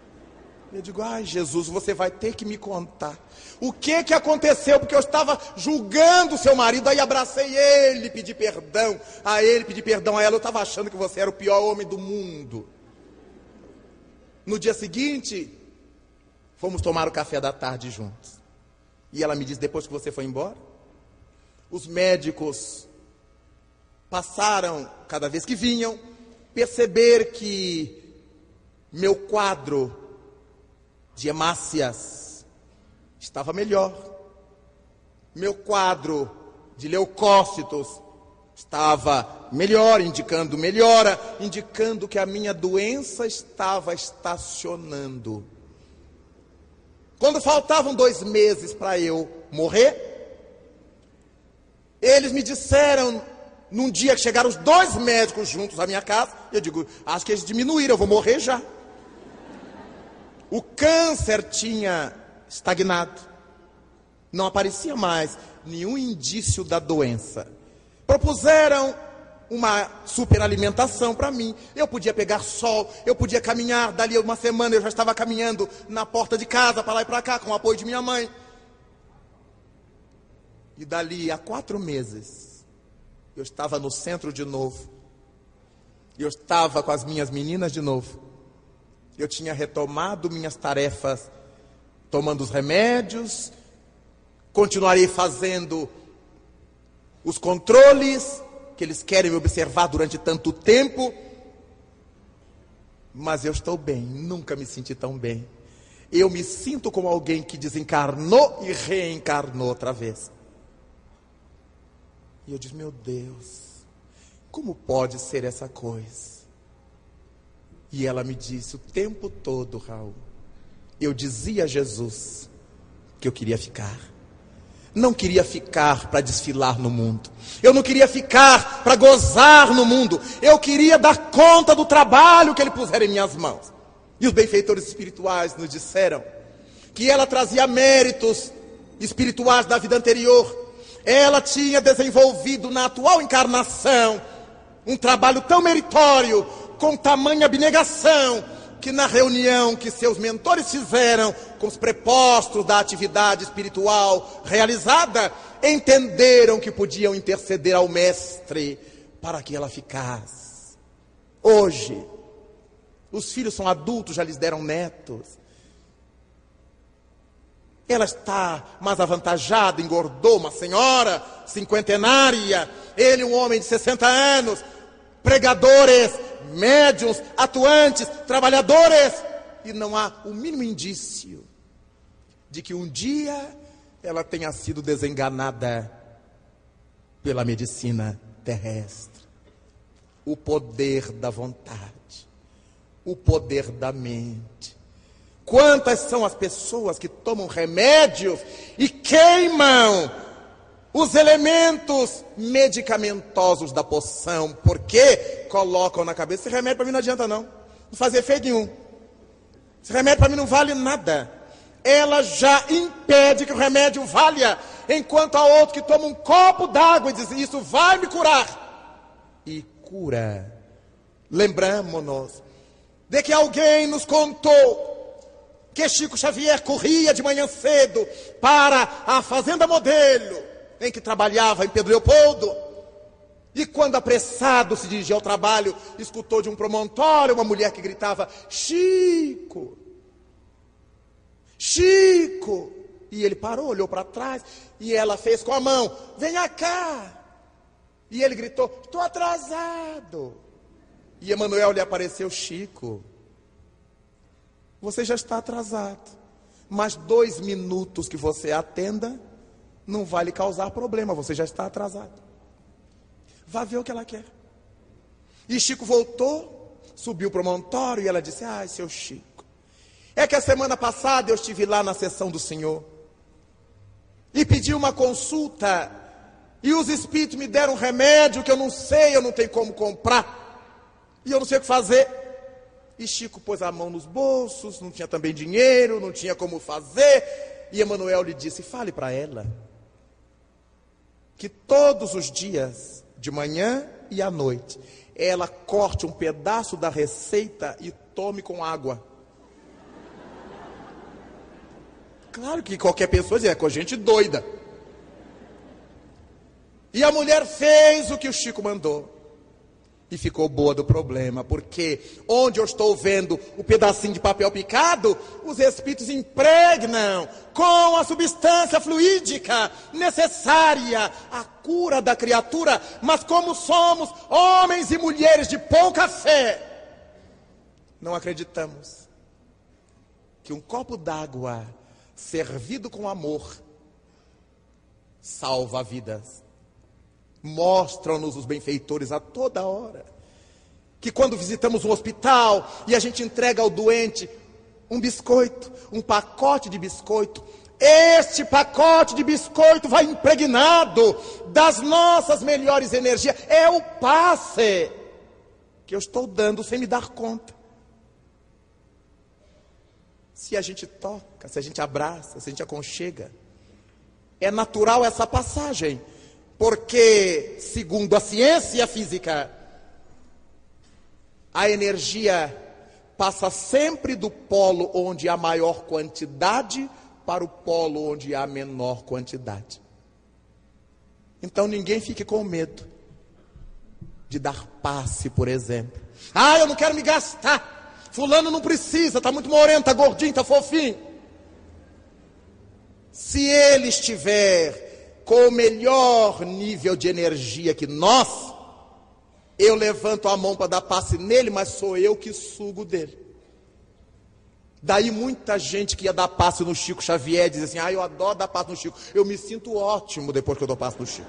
Eu digo, ai Jesus, você vai ter que me contar. O que que aconteceu? Porque eu estava julgando seu marido, aí abracei ele, pedi perdão a ele, pedi perdão a ela. Eu estava achando que você era o pior homem do mundo. No dia seguinte, fomos tomar o café da tarde juntos. E ela me disse, depois que você foi embora, os médicos passaram, cada vez que vinham, perceber que meu quadro de hemácias estava melhor. Meu quadro de leucócitos estava melhor, indicando melhora, indicando que a minha doença estava estacionando. Quando faltavam dois meses para eu morrer, eles me disseram, num dia que chegaram os dois médicos juntos à minha casa, eu digo, acho que eles diminuíram, eu vou morrer já. O câncer tinha estagnado. Não aparecia mais nenhum indício da doença. Propuseram uma superalimentação para mim. Eu podia pegar sol, eu podia caminhar. Dali uma semana eu já estava caminhando na porta de casa, para lá e para cá, com o apoio de minha mãe. E dali a quatro meses, eu estava no centro de novo. Eu estava com as minhas meninas de novo eu tinha retomado minhas tarefas, tomando os remédios, continuarei fazendo os controles que eles querem me observar durante tanto tempo, mas eu estou bem, nunca me senti tão bem. Eu me sinto como alguém que desencarnou e reencarnou outra vez. E eu disse: Meu Deus, como pode ser essa coisa? E ela me disse o tempo todo, Raul, eu dizia a Jesus que eu queria ficar. Não queria ficar para desfilar no mundo. Eu não queria ficar para gozar no mundo. Eu queria dar conta do trabalho que ele puser em minhas mãos. E os benfeitores espirituais nos disseram que ela trazia méritos espirituais da vida anterior. Ela tinha desenvolvido na atual encarnação um trabalho tão meritório com tamanha abnegação que na reunião que seus mentores fizeram com os prepostos da atividade espiritual realizada, entenderam que podiam interceder ao Mestre para que ela ficasse. Hoje, os filhos são adultos, já lhes deram netos. Ela está mais avantajada, engordou, uma senhora cinquentenária, ele um homem de 60 anos, pregadores, médiums, atuantes, trabalhadores, e não há o mínimo indício de que um dia ela tenha sido desenganada pela medicina terrestre. O poder da vontade, o poder da mente. Quantas são as pessoas que tomam remédios e queimam os elementos medicamentosos da poção, porque colocam na cabeça, esse remédio para mim não adianta não, não faz efeito nenhum. Esse remédio para mim não vale nada. Ela já impede que o remédio valha, enquanto há outro que toma um copo d'água e diz: Isso vai me curar. E cura. Lembramos-nos de que alguém nos contou que Chico Xavier corria de manhã cedo para a Fazenda Modelo em que trabalhava em Pedro Leopoldo. E quando apressado se dirigia ao trabalho, escutou de um promontório uma mulher que gritava: Chico! Chico! E ele parou, olhou para trás e ela fez com a mão: Venha cá! E ele gritou: Estou atrasado. E Emanuel lhe apareceu: Chico, você já está atrasado. Mais dois minutos que você atenda, não vai lhe causar problema, você já está atrasado. Vá ver o que ela quer. E Chico voltou, subiu para o montório e ela disse: Ai, seu Chico, é que a semana passada eu estive lá na sessão do Senhor e pedi uma consulta e os espíritos me deram um remédio que eu não sei, eu não tenho como comprar. E eu não sei o que fazer. E Chico pôs a mão nos bolsos, não tinha também dinheiro, não tinha como fazer. E Emanuel lhe disse: fale para ela que todos os dias, de manhã e à noite, ela corte um pedaço da receita e tome com água. Claro que qualquer pessoa diz, é com gente doida. E a mulher fez o que o Chico mandou. E ficou boa do problema, porque onde eu estou vendo o pedacinho de papel picado, os espíritos impregnam com a substância fluídica necessária à cura da criatura. Mas como somos homens e mulheres de pouca fé, não acreditamos que um copo d'água servido com amor salva vidas. Mostram-nos os benfeitores a toda hora. Que quando visitamos um hospital e a gente entrega ao doente um biscoito, um pacote de biscoito, este pacote de biscoito vai impregnado das nossas melhores energias. É o passe que eu estou dando sem me dar conta. Se a gente toca, se a gente abraça, se a gente aconchega, é natural essa passagem. Porque, segundo a ciência física, a energia passa sempre do polo onde há maior quantidade para o polo onde há menor quantidade. Então ninguém fique com medo de dar passe, por exemplo. Ah, eu não quero me gastar. Fulano não precisa, está muito moreno, está gordinho, está fofinho. Se ele estiver com o melhor nível de energia que nós, eu levanto a mão para dar passe nele, mas sou eu que sugo dele. Daí muita gente que ia dar passe no Chico Xavier diz assim: Ah, eu adoro dar passe no Chico. Eu me sinto ótimo depois que eu dou passe no Chico.